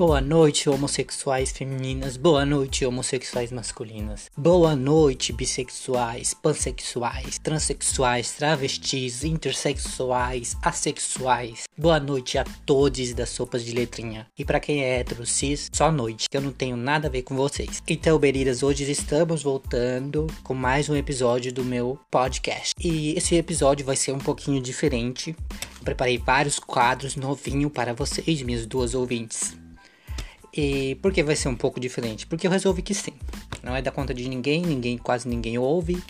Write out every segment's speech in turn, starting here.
Boa noite, homossexuais femininas. Boa noite, homossexuais masculinas. Boa noite, bissexuais, pansexuais, transexuais, travestis, intersexuais, assexuais. Boa noite a todos das sopas de letrinha. E para quem é hétero, cis, só noite, que eu não tenho nada a ver com vocês. Então, Beridas, hoje estamos voltando com mais um episódio do meu podcast. E esse episódio vai ser um pouquinho diferente. Preparei vários quadros novinhos para vocês, minhas duas ouvintes. E por que vai ser um pouco diferente? Porque eu resolvi que sim. Não é da conta de ninguém, ninguém quase ninguém ouve.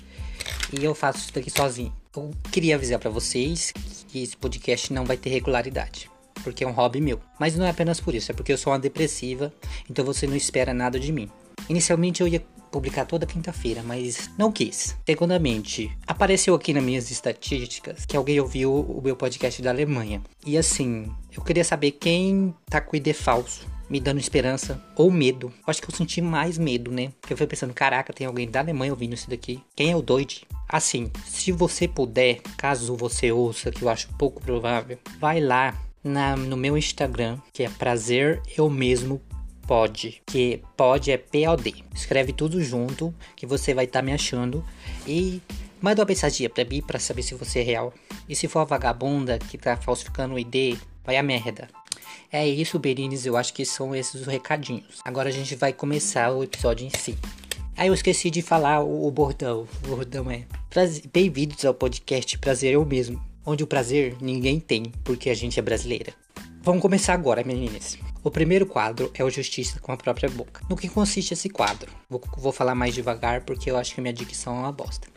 E eu faço isso daqui sozinho. Eu queria avisar para vocês que esse podcast não vai ter regularidade. Porque é um hobby meu. Mas não é apenas por isso, é porque eu sou uma depressiva, então você não espera nada de mim. Inicialmente eu ia publicar toda quinta-feira, mas não quis. Segundamente, apareceu aqui nas minhas estatísticas que alguém ouviu o meu podcast da Alemanha. E assim, eu queria saber quem tá com ID falso me dando esperança ou medo. Acho que eu senti mais medo, né? Porque eu fui pensando, caraca, tem alguém da Alemanha ouvindo isso daqui. Quem é o doido? Assim, se você puder, caso você ouça, que eu acho pouco provável, vai lá na, no meu Instagram, que é prazer eu mesmo pode, que pode é P-O-D. Escreve tudo junto, que você vai estar tá me achando e manda uma mensagem pra mim pra saber se você é real. E se for a vagabunda que tá falsificando o ID, vai a merda. É isso, Berines, eu acho que são esses os recadinhos. Agora a gente vai começar o episódio em si. Ah, eu esqueci de falar o, o bordão. O bordão é. Bem-vindos ao podcast Prazer Eu Mesmo, onde o prazer ninguém tem, porque a gente é brasileira. Vamos começar agora, meninas. O primeiro quadro é o Justiça com a própria boca. No que consiste esse quadro? Vou, vou falar mais devagar porque eu acho que minha dicção é uma bosta.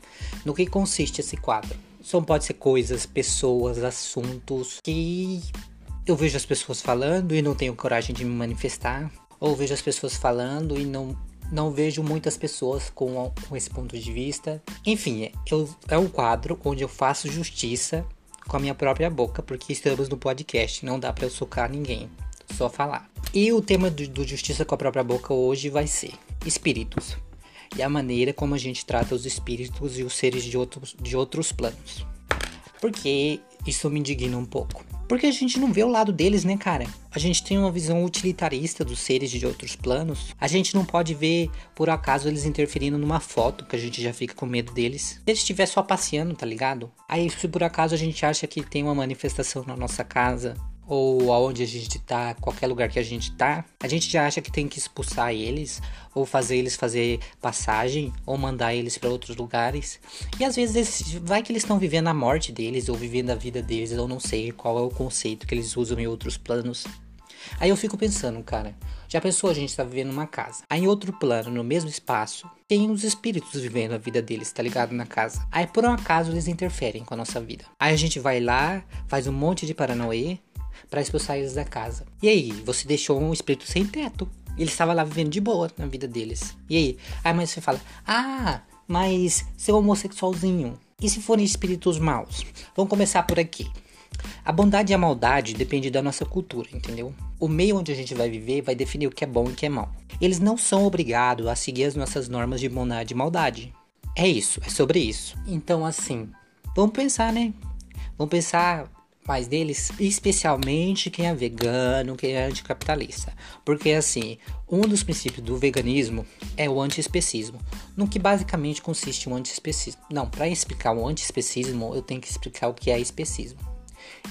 No que consiste esse quadro? São pode ser coisas, pessoas, assuntos que eu vejo as pessoas falando e não tenho coragem de me manifestar, ou vejo as pessoas falando e não não vejo muitas pessoas com, com esse ponto de vista. Enfim, eu, é um quadro onde eu faço justiça com a minha própria boca, porque estamos no podcast, não dá para eu socar ninguém, só falar. E o tema do, do Justiça com a própria boca hoje vai ser espíritos e a maneira como a gente trata os espíritos e os seres de outros, de outros planos. Porque isso me indigna um pouco. Porque a gente não vê o lado deles, né, cara? A gente tem uma visão utilitarista dos seres de outros planos. A gente não pode ver, por acaso, eles interferindo numa foto, que a gente já fica com medo deles. Se eles estiver só passeando, tá ligado? Aí, se por acaso a gente acha que tem uma manifestação na nossa casa, ou aonde a gente tá, qualquer lugar que a gente tá, a gente já acha que tem que expulsar eles, ou fazer eles fazer passagem, ou mandar eles para outros lugares. E às vezes vai que eles estão vivendo a morte deles, ou vivendo a vida deles, eu não sei qual é o conceito que eles usam em outros planos. Aí eu fico pensando, cara, já pensou a gente tá vivendo numa casa? Aí em outro plano, no mesmo espaço, tem os espíritos vivendo a vida deles, tá ligado? Na casa. Aí por um acaso eles interferem com a nossa vida. Aí a gente vai lá, faz um monte de paranoê, para expulsar eles da casa. E aí, você deixou um espírito sem teto. Ele estava lá vivendo de boa na vida deles. E aí? Aí mas você fala: "Ah, mas seu homossexualzinho, e se forem espíritos maus?" Vamos começar por aqui. A bondade e a maldade depende da nossa cultura, entendeu? O meio onde a gente vai viver vai definir o que é bom e o que é mal. Eles não são obrigados a seguir as nossas normas de bondade e maldade. É isso, é sobre isso. Então, assim, vamos pensar, né? Vamos pensar mais deles, especialmente quem é vegano, quem é anticapitalista. Porque assim, um dos princípios do veganismo é o antiespecismo, no que basicamente consiste o antiespecismo. Não, para explicar o antiespecismo, eu tenho que explicar o que é especismo.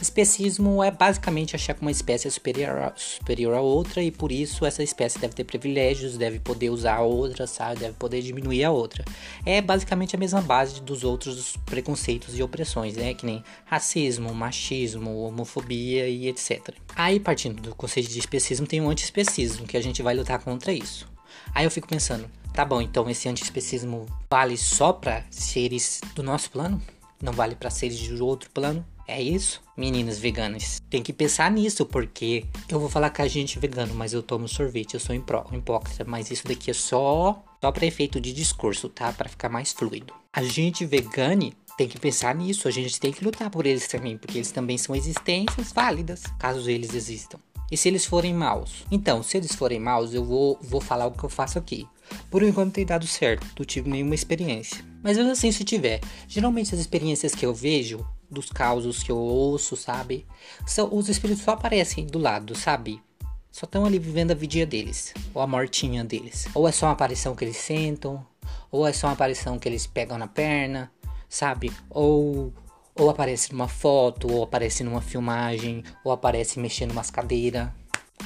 Especismo é basicamente achar que uma espécie é superior a, superior a outra e por isso essa espécie deve ter privilégios, deve poder usar a outra, sabe? Deve poder diminuir a outra. É basicamente a mesma base dos outros preconceitos e opressões, né? Que nem racismo, machismo, homofobia e etc. Aí, partindo do conceito de especismo, tem o antiespecismo, que a gente vai lutar contra isso. Aí eu fico pensando, tá bom, então esse antiespecismo vale só para seres do nosso plano? Não vale para seres de outro plano? É isso, meninas veganas. Tem que pensar nisso, porque eu vou falar com a gente vegano, mas eu tomo sorvete, eu sou hipócrita, mas isso daqui é só, só para efeito de discurso, tá? Para ficar mais fluido. A gente vegane tem que pensar nisso, a gente tem que lutar por eles também, porque eles também são existências válidas, caso eles existam. E se eles forem maus? Então, se eles forem maus, eu vou, vou falar o que eu faço aqui. Por enquanto tem dado certo, não tive nenhuma experiência. Mas mesmo assim, se tiver, geralmente as experiências que eu vejo dos causos que eu ouço, sabe? São, os espíritos só aparecem do lado, sabe? Só estão ali vivendo a vidinha deles, ou a mortinha deles. Ou é só uma aparição que eles sentam, ou é só uma aparição que eles pegam na perna, sabe? Ou ou aparece numa foto, ou aparece numa filmagem, ou aparece mexendo umas cadeiras.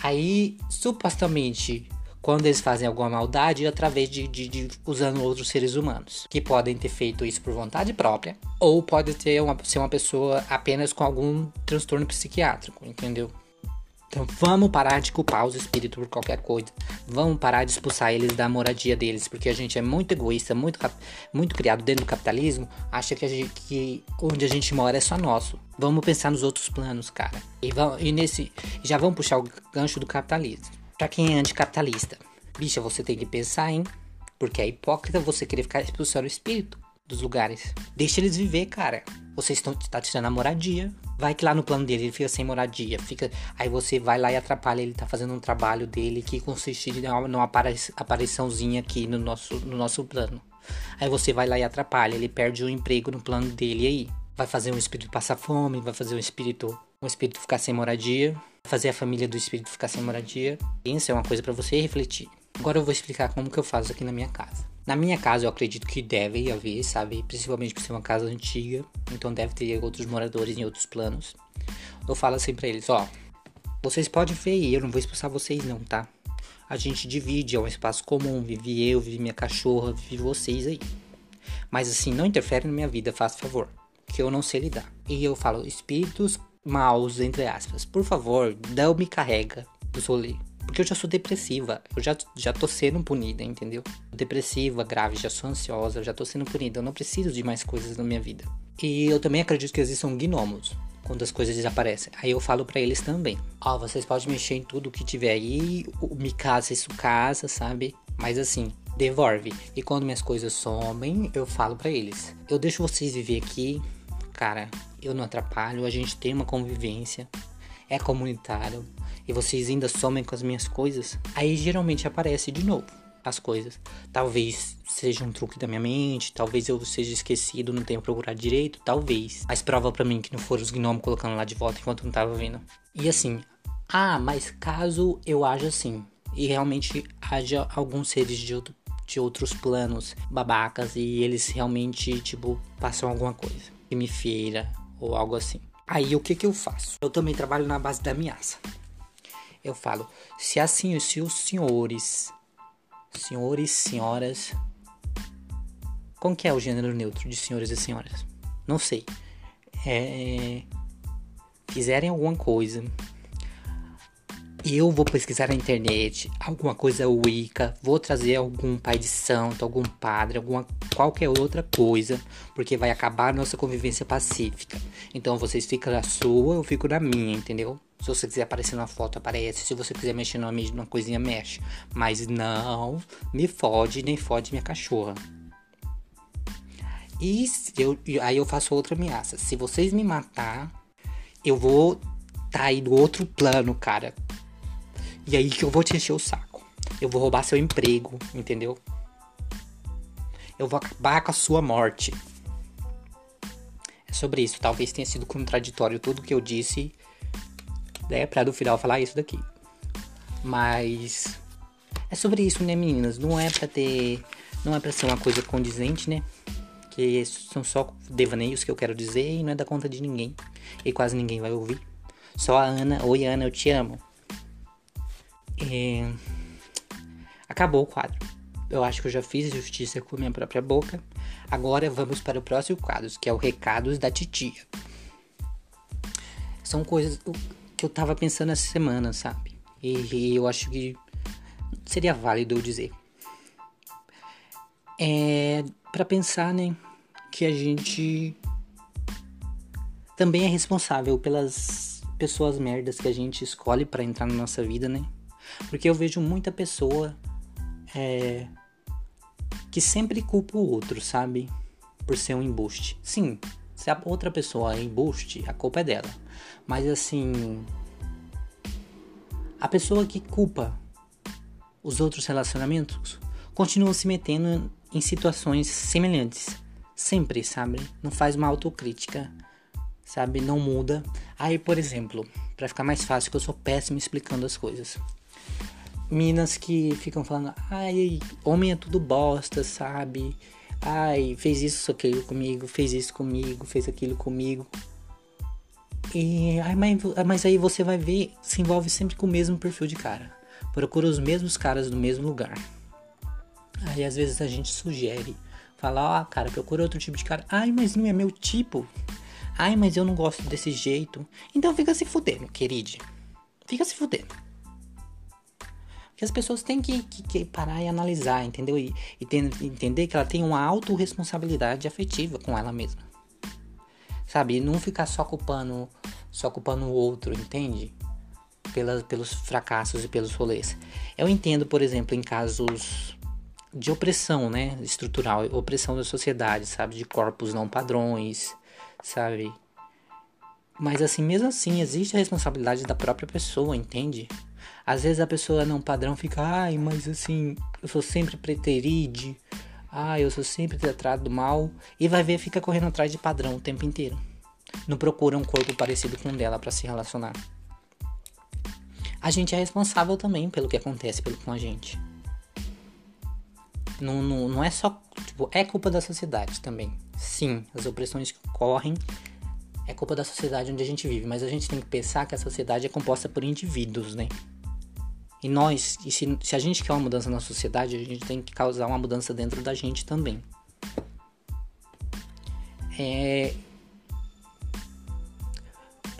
Aí, supostamente, quando eles fazem alguma maldade, é através de, de, de, usando outros seres humanos, que podem ter feito isso por vontade própria, ou pode ter uma, ser uma pessoa apenas com algum transtorno psiquiátrico, entendeu? Então vamos parar de culpar os espíritos por qualquer coisa. Vamos parar de expulsar eles da moradia deles, porque a gente é muito egoísta, muito, muito criado dentro do capitalismo, acha que, gente, que onde a gente mora é só nosso. Vamos pensar nos outros planos, cara. E, vamos, e nesse já vamos puxar o gancho do capitalismo. Pra quem é anticapitalista, bicha, você tem que pensar, hein? Porque é hipócrita você querer ficar expulsando o espírito dos lugares. Deixa eles viver, cara. Você está tá tirando a moradia. Vai que lá no plano dele ele fica sem moradia. Fica, aí você vai lá e atrapalha. Ele tá fazendo um trabalho dele que consiste numa apariçãozinha aqui no nosso, no nosso plano. Aí você vai lá e atrapalha. Ele perde o emprego no plano dele. E aí? Vai fazer um espírito passar fome. Vai fazer um espírito, um espírito ficar sem moradia. Fazer a família do espírito ficar sem moradia. Isso é uma coisa para você refletir. Agora eu vou explicar como que eu faço aqui na minha casa. Na minha casa eu acredito que deve haver, sabe? Principalmente por ser uma casa antiga, então deve ter outros moradores em outros planos. Eu falo assim pra eles, ó, vocês podem ver e eu não vou expulsar vocês não, tá? A gente divide, é um espaço comum, vive eu, vive minha cachorra, vive vocês aí. Mas assim, não interfere na minha vida, faz favor, que eu não sei lidar. E eu falo, espíritos maus, entre aspas, por favor, não me carrega do solê. Porque eu já sou depressiva, eu já, já tô sendo punida, entendeu? Depressiva, grave, já sou ansiosa, já tô sendo punida, eu não preciso de mais coisas na minha vida. E eu também acredito que existam gnomos quando as coisas desaparecem. Aí eu falo para eles também: Ó, oh, vocês podem mexer em tudo que tiver aí, me casa, isso casa, sabe? Mas assim, devolve. E quando minhas coisas somem, eu falo para eles: Eu deixo vocês viver aqui, cara, eu não atrapalho, a gente tem uma convivência, é comunitário e vocês ainda somem com as minhas coisas, aí geralmente aparece de novo as coisas. Talvez seja um truque da minha mente, talvez eu seja esquecido, não tenha procurado direito, talvez. Mas prova para mim que não foram os gnomos colocando lá de volta enquanto não tava vendo. E assim, ah, mas caso eu haja assim, e realmente haja alguns seres de, outro, de outros planos babacas e eles realmente, tipo, passam alguma coisa, que me feira ou algo assim. Aí o que que eu faço? Eu também trabalho na base da ameaça eu falo, se assim, se os senhores, senhores, senhoras, como que é o gênero neutro de senhores e senhoras? Não sei. É, fizerem alguma coisa, eu vou pesquisar na internet alguma coisa Wicca, vou trazer algum pai de santo, algum padre, alguma qualquer outra coisa, porque vai acabar a nossa convivência pacífica. Então vocês ficam na sua, eu fico na minha, entendeu? Se você quiser aparecer na foto, aparece. Se você quiser mexer numa, numa coisinha, mexe. Mas não me fode, nem fode minha cachorra. E eu, aí eu faço outra ameaça. Se vocês me matar, eu vou tá aí do outro plano, cara. E aí que eu vou te encher o saco. Eu vou roubar seu emprego, entendeu? Eu vou acabar com a sua morte. É sobre isso. Talvez tenha sido contraditório tudo que eu disse né, pra no final falar isso daqui. Mas é sobre isso, né, meninas? Não é pra ter. Não é pra ser uma coisa condizente, né? Que são só devaneios que eu quero dizer e não é da conta de ninguém. E quase ninguém vai ouvir. Só a Ana. Oi, Ana, eu te amo. É... Acabou o quadro. Eu acho que eu já fiz justiça com minha própria boca. Agora vamos para o próximo quadro, que é o Recados da Titia. São coisas que eu tava pensando essa semana, sabe? E, eu acho que seria válido eu dizer. É para pensar, né, que a gente também é responsável pelas pessoas merdas que a gente escolhe para entrar na nossa vida, né? Porque eu vejo muita pessoa é, que sempre culpa o outro, sabe? Por ser um embuste. Sim, se a outra pessoa é embuste, a culpa é dela. Mas assim, a pessoa que culpa os outros relacionamentos continua se metendo em situações semelhantes. Sempre, sabe? Não faz uma autocrítica, sabe? Não muda. Aí, por exemplo, para ficar mais fácil, que eu sou péssimo explicando as coisas. Minas que ficam falando, ai, homem é tudo bosta, sabe? Ai, fez isso, aquilo comigo, fez isso comigo, fez aquilo comigo. E ai, mas, mas aí você vai ver, se envolve sempre com o mesmo perfil de cara. Procura os mesmos caras no mesmo lugar. Aí às vezes a gente sugere, fala, ó, oh, cara, procura outro tipo de cara. Ai, mas não é meu tipo. Ai, mas eu não gosto desse jeito. Então fica se fudendo, querido. Fica se fudendo. Porque as pessoas têm que, que, que parar e analisar, entendeu? E, e entender que ela tem uma autorresponsabilidade afetiva com ela mesma. Sabe? E não ficar só culpando, só culpando o outro, entende? Pela, pelos fracassos e pelos rolês. Eu entendo, por exemplo, em casos de opressão, né? Estrutural, opressão da sociedade, sabe? De corpos não padrões, sabe? Mas assim, mesmo assim, existe a responsabilidade da própria pessoa, entende? Às vezes a pessoa não padrão fica, ai, mas assim, eu sou sempre preteride, ai, eu sou sempre tratado mal, e vai ver, fica correndo atrás de padrão o tempo inteiro. Não procura um corpo parecido com o dela para se relacionar. A gente é responsável também pelo que acontece pelo, com a gente. Não, não, não é só. Tipo, é culpa da sociedade também. Sim, as opressões que ocorrem é culpa da sociedade onde a gente vive, mas a gente tem que pensar que a sociedade é composta por indivíduos, né? E nós, e se, se a gente quer uma mudança na sociedade, a gente tem que causar uma mudança dentro da gente também. É,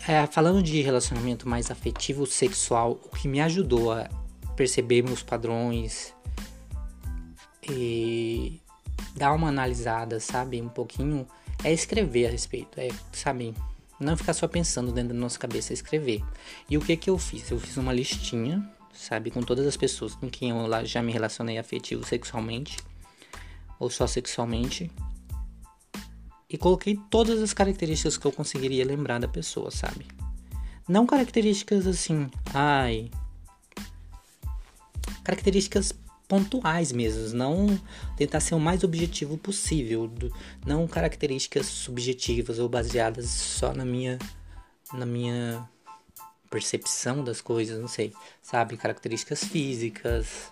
é, falando de relacionamento mais afetivo sexual, o que me ajudou a perceber meus padrões e dar uma analisada, sabe, um pouquinho, é escrever a respeito, é, sabe, não ficar só pensando dentro da nossa cabeça, é escrever. E o que que eu fiz? Eu fiz uma listinha, sabe, com todas as pessoas com quem eu já me relacionei afetivo sexualmente ou só sexualmente. E coloquei todas as características que eu conseguiria lembrar da pessoa, sabe? Não características assim, ai, características pontuais mesmo, não tentar ser o mais objetivo possível, não características subjetivas ou baseadas só na minha na minha percepção das coisas, não sei, sabe, características físicas.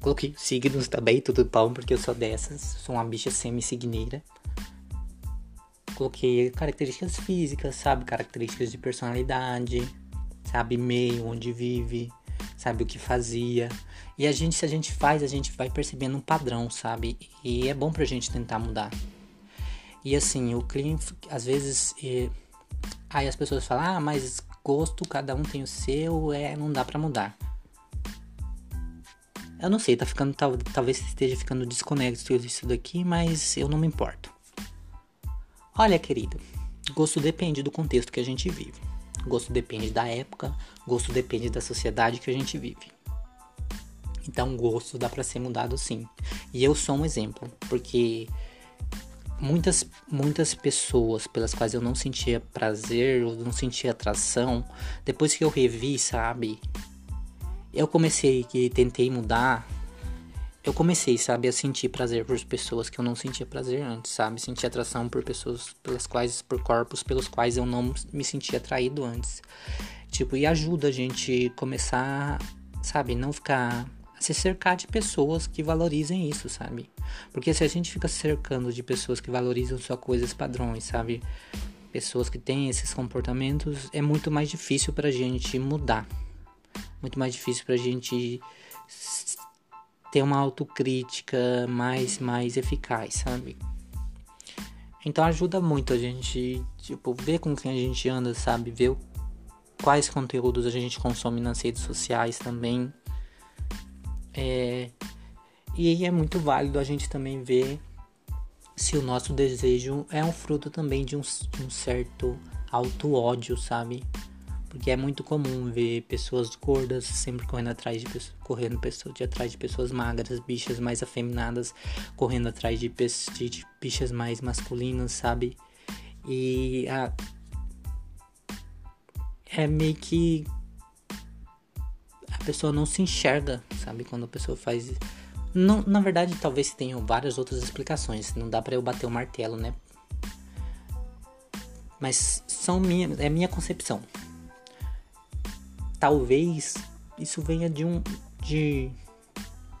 Coloquei signos também, tudo bom, porque eu sou dessas, sou uma bicha semi-signeira. Coloquei características físicas, sabe, características de personalidade, sabe, meio onde vive, sabe o que fazia. E a gente, se a gente faz, a gente vai percebendo um padrão, sabe? E é bom pra gente tentar mudar. E assim, o cliente, às vezes, aí as pessoas falam, ah, mas gosto, cada um tem o seu, é, não dá pra mudar. Eu não sei, tá ficando, tal, talvez esteja ficando desconexo isso daqui, mas eu não me importo. Olha, querido, gosto depende do contexto que a gente vive. Gosto depende da época, gosto depende da sociedade que a gente vive. Então, gosto dá para ser mudado sim. E eu sou um exemplo, porque muitas muitas pessoas pelas quais eu não sentia prazer, ou não sentia atração, depois que eu revi, sabe? Eu comecei que tentei mudar, eu comecei, sabe, a sentir prazer por pessoas que eu não sentia prazer antes, sabe? Sentir atração por pessoas pelas quais por corpos pelos quais eu não me sentia atraído antes. Tipo, e ajuda a gente começar, sabe, não ficar se cercar de pessoas que valorizem isso, sabe? Porque se a gente fica cercando de pessoas que valorizam só coisas padrões, sabe? Pessoas que têm esses comportamentos, é muito mais difícil pra gente mudar. Muito mais difícil pra gente ter uma autocrítica mais mais eficaz, sabe? Então ajuda muito a gente, tipo, ver com quem a gente anda, sabe? Ver quais conteúdos a gente consome nas redes sociais também. É, e é muito válido a gente também ver se o nosso desejo é um fruto também de um, de um certo auto-ódio, sabe? Porque é muito comum ver pessoas gordas sempre correndo atrás de correndo pessoas de atrás de pessoas magras, bichas mais afeminadas correndo atrás de, de, de bichas mais masculinas, sabe? E a, é meio que a pessoa não se enxerga, sabe? Quando a pessoa faz. Não, na verdade, talvez tenham várias outras explicações. Não dá para eu bater o martelo, né? Mas são minha, é minha concepção. talvez isso venha de um. de.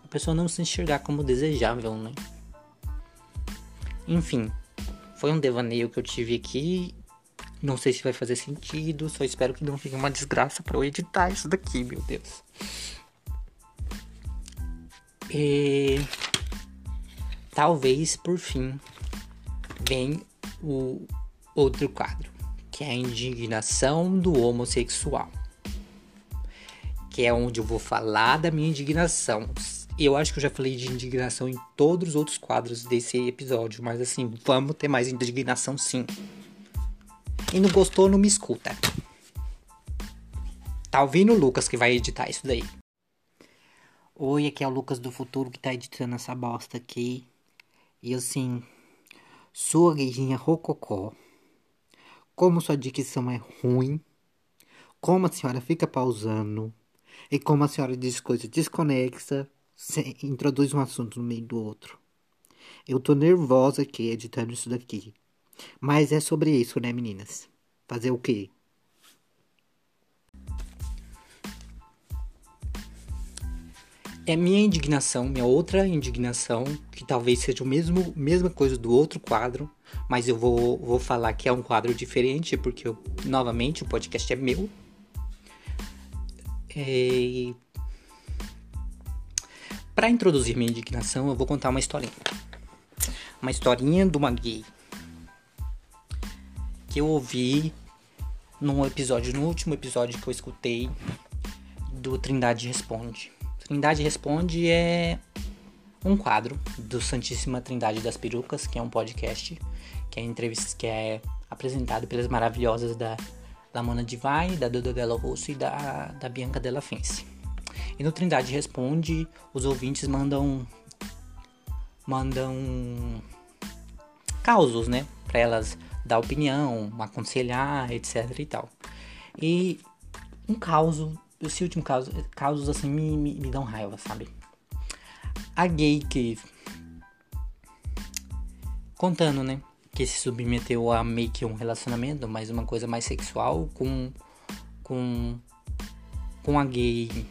a pessoa não se enxergar como desejável, né? Enfim, foi um devaneio que eu tive aqui. Não sei se vai fazer sentido, só espero que não fique uma desgraça para eu editar isso daqui, meu Deus. E talvez por fim vem o outro quadro, que é a indignação do homossexual. Que é onde eu vou falar da minha indignação. Eu acho que eu já falei de indignação em todos os outros quadros desse episódio, mas assim, vamos ter mais indignação sim. E não gostou, não me escuta. Tá ouvindo o Lucas que vai editar isso daí. Oi, aqui é o Lucas do futuro que tá editando essa bosta aqui. E assim, sua guejinha rococó. Como sua dicção é ruim. Como a senhora fica pausando. E como a senhora diz coisa desconexa. introduz um assunto no meio do outro. Eu tô nervosa aqui editando isso daqui. Mas é sobre isso, né, meninas? Fazer o quê? É minha indignação, minha outra indignação, que talvez seja o mesmo mesma coisa do outro quadro, mas eu vou, vou falar que é um quadro diferente, porque eu, novamente o podcast é meu. É... Para introduzir minha indignação, eu vou contar uma historinha. Uma historinha de uma gay que eu ouvi num episódio, no último episódio que eu escutei do Trindade Responde. Trindade Responde é um quadro do Santíssima Trindade das Perucas, que é um podcast que é entrevista, que é apresentado pelas maravilhosas da Lamona Divai, da Duda Della Rosso e da, da Bianca Della Fence. E no Trindade Responde, os ouvintes mandam mandam causos, né, para elas dar opinião, aconselhar, etc e tal. E um caso, esse último caso, causos assim me, me, me dão raiva, sabe? A gay que contando, né, que se submeteu a meio que um relacionamento, mas uma coisa mais sexual com com com a gay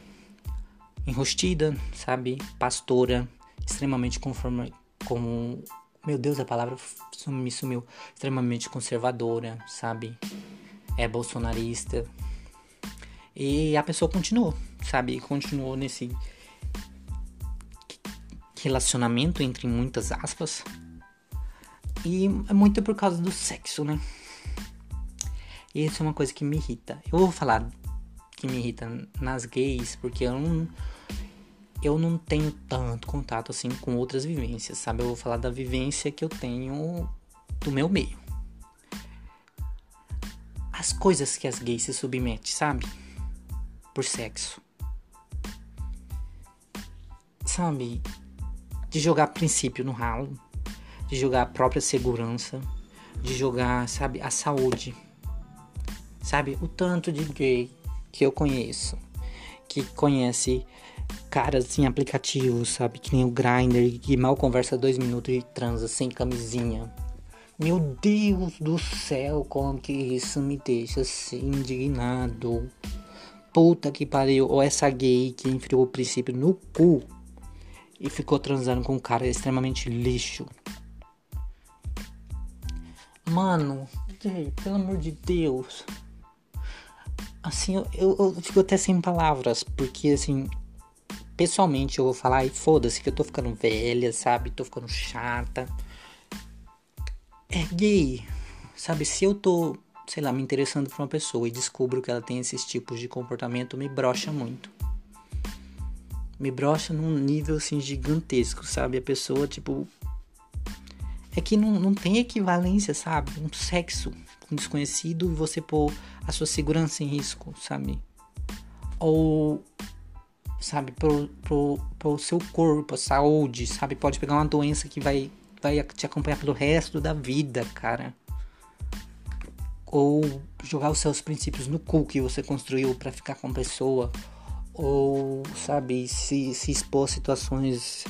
enrostida, sabe? Pastora, extremamente conforme com meu Deus, a palavra me sumiu. Extremamente conservadora, sabe? É bolsonarista. E a pessoa continuou, sabe? Continuou nesse relacionamento, entre muitas aspas. E é muito por causa do sexo, né? E isso é uma coisa que me irrita. Eu vou falar que me irrita nas gays, porque eu não eu não tenho tanto contato assim com outras vivências, sabe? Eu vou falar da vivência que eu tenho do meu meio. As coisas que as gays se submetem, sabe? Por sexo. Sabe? De jogar princípio no ralo, de jogar a própria segurança, de jogar, sabe, a saúde. Sabe? O tanto de gay que eu conheço, que conhece caras em aplicativos, sabe? Que nem o Grindr, que mal conversa dois minutos e transa sem camisinha. Meu Deus do céu, como que isso me deixa assim indignado. Puta que pariu. Ou essa gay que enfiou o princípio no cu e ficou transando com um cara extremamente lixo. Mano, pelo amor de Deus. Assim, eu, eu, eu fico até sem palavras, porque assim, pessoalmente eu vou falar e foda-se que eu tô ficando velha, sabe? Tô ficando chata. É gay, sabe? Se eu tô, sei lá, me interessando por uma pessoa e descubro que ela tem esses tipos de comportamento, me brocha muito. Me brocha num nível assim gigantesco, sabe? A pessoa, tipo. É que não, não tem equivalência, sabe? Um sexo com desconhecido e você pôr a sua segurança em risco, sabe? Ou sabe, pro, pro, pro seu corpo, a saúde, sabe? Pode pegar uma doença que vai, vai te acompanhar pelo resto da vida, cara. Ou jogar os seus princípios no cu que você construiu para ficar com a pessoa. Ou, sabe, se, se expor a situações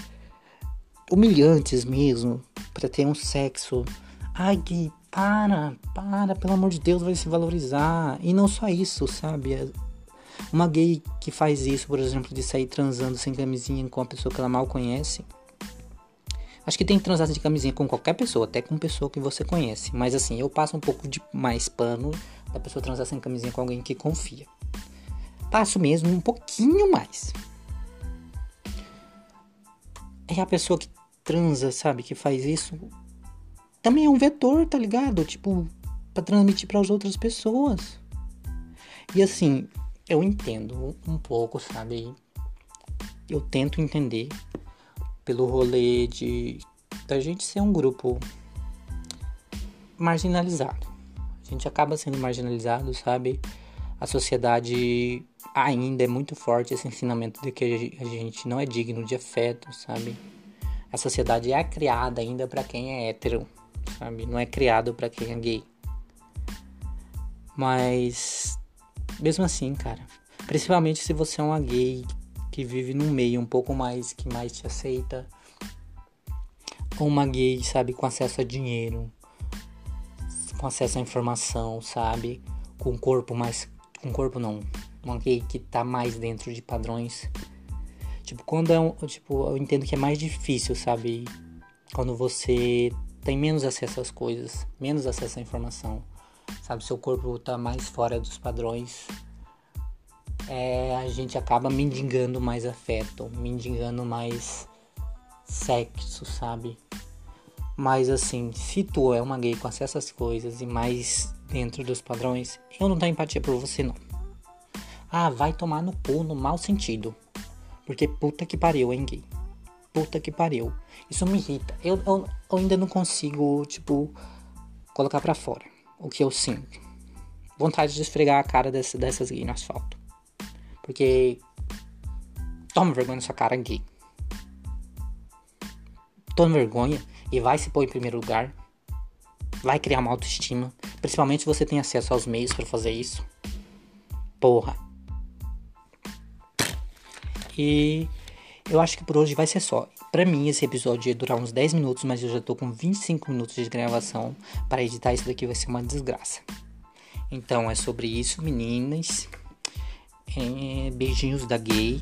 humilhantes mesmo, para ter um sexo. Ai, Gui, para, para, pelo amor de Deus, vai se valorizar. E não só isso, sabe? Uma gay que faz isso, por exemplo, de sair transando sem camisinha com uma pessoa que ela mal conhece. Acho que tem que transar de camisinha com qualquer pessoa, até com pessoa que você conhece. Mas assim, eu passo um pouco de mais pano da pessoa transar sem camisinha com alguém que confia. Passo mesmo um pouquinho mais. É a pessoa que transa, sabe, que faz isso, também é um vetor, tá ligado? Tipo, para transmitir para as outras pessoas. E assim, eu entendo um pouco, sabe? Eu tento entender pelo rolê de da gente ser um grupo marginalizado. A gente acaba sendo marginalizado, sabe? A sociedade ainda é muito forte esse ensinamento de que a gente não é digno de afeto, sabe? A sociedade é criada ainda para quem é hétero, sabe? Não é criado para quem é gay. Mas mesmo assim, cara, principalmente se você é uma gay que vive num meio um pouco mais que mais te aceita, ou uma gay, sabe, com acesso a dinheiro, com acesso à informação, sabe, com corpo mais, com corpo não, uma gay que tá mais dentro de padrões. Tipo, quando é um, tipo, eu entendo que é mais difícil, sabe, quando você tem menos acesso às coisas, menos acesso à informação, sabe? Seu corpo tá mais fora dos padrões. É, a gente acaba mendigando mais afeto, mendigando mais sexo, sabe? Mas assim, se tu é uma gay com acesso às coisas e mais dentro dos padrões, eu não tenho empatia por você não. Ah, vai tomar no cu no mau sentido. Porque puta que pariu, hein, gay. Puta que pariu. Isso me irrita. Eu, eu, eu ainda não consigo, tipo, colocar para fora o que eu sinto. Vontade de esfregar a cara desse, dessas gays no asfalto. Porque. Toma vergonha na sua cara, gay. Toma vergonha e vai se pôr em primeiro lugar. Vai criar uma autoestima. Principalmente se você tem acesso aos meios para fazer isso. Porra. E eu acho que por hoje vai ser só. Para mim, esse episódio ia durar uns 10 minutos, mas eu já tô com 25 minutos de gravação. Para editar isso daqui vai ser uma desgraça. Então é sobre isso, meninas. É, beijinhos da gay.